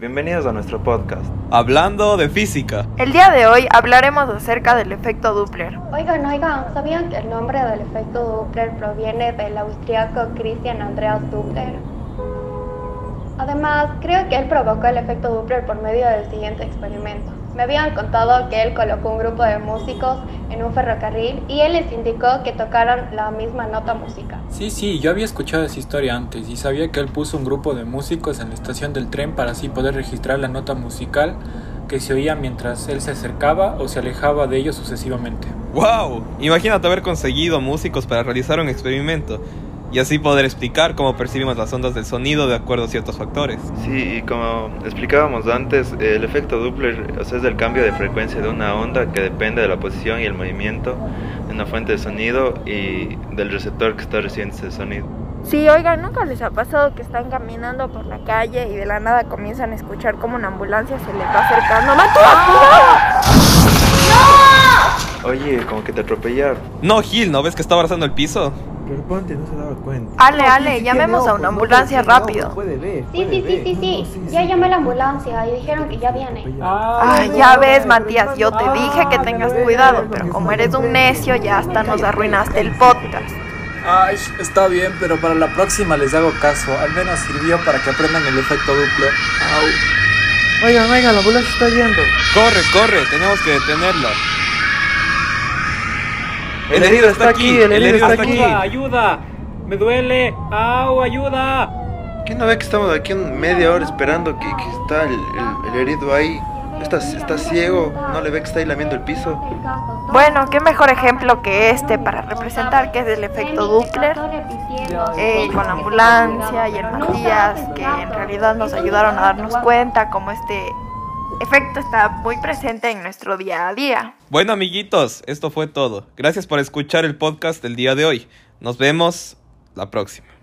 Bienvenidos a nuestro podcast. Hablando de física. El día de hoy hablaremos acerca del efecto Doppler. Oigan, oigan, ¿sabían que el nombre del efecto Doppler proviene del austriaco Christian Andreas Doppler? Además, creo que él provocó el efecto Doppler por medio del siguiente experimento. Me habían contado que él colocó un grupo de músicos en un ferrocarril y él les indicó que tocaran la misma nota musical. Sí, sí, yo había escuchado esa historia antes y sabía que él puso un grupo de músicos en la estación del tren para así poder registrar la nota musical que se oía mientras él se acercaba o se alejaba de ellos sucesivamente. ¡Wow! Imagínate haber conseguido músicos para realizar un experimento y así poder explicar cómo percibimos las ondas del sonido de acuerdo a ciertos factores. Sí, y como explicábamos antes, el efecto Doppler o sea, es el cambio de frecuencia de una onda que depende de la posición y el movimiento de una fuente de sonido y del receptor que está recibiendo ese sonido. Sí, oigan, ¿nunca les ha pasado que están caminando por la calle y de la nada comienzan a escuchar como una ambulancia se les va acercando? ¡Matías, ¡No! Oye, como que te atropellaron. No, Gil, ¿no ves que está abrazando el piso? Pero ponte, no se daba cuenta. Ale, Ale, llamemos a una ambulancia rápido. Sí, sí, sí, sí, sí. Ya llamé a la ambulancia y dijeron que ya viene. Ah, ya ves, Matías, yo te dije que tengas cuidado, pero como eres un necio, ya hasta nos arruinaste el podcast. Ay, está bien, pero para la próxima les hago caso. Al menos sirvió para que aprendan el efecto. Au. Oigan, oigan, la ambulancia está yendo. Corre, corre, tenemos que detenerla. El herido está aquí, el herido está aquí. Ayuda, ayuda. Me duele. Au, ayuda. ¿Qué no ve que estamos aquí en media hora esperando que, que está el, el, el, herido ahí? Está, está ciego, no le ve que está ahí lamiendo el piso. Bueno, qué mejor ejemplo que este para representar que es el efecto Doppler eh, con la ambulancia y el Matías que en realidad nos ayudaron a darnos cuenta cómo este efecto está muy presente en nuestro día a día. Bueno amiguitos, esto fue todo. Gracias por escuchar el podcast del día de hoy. Nos vemos la próxima.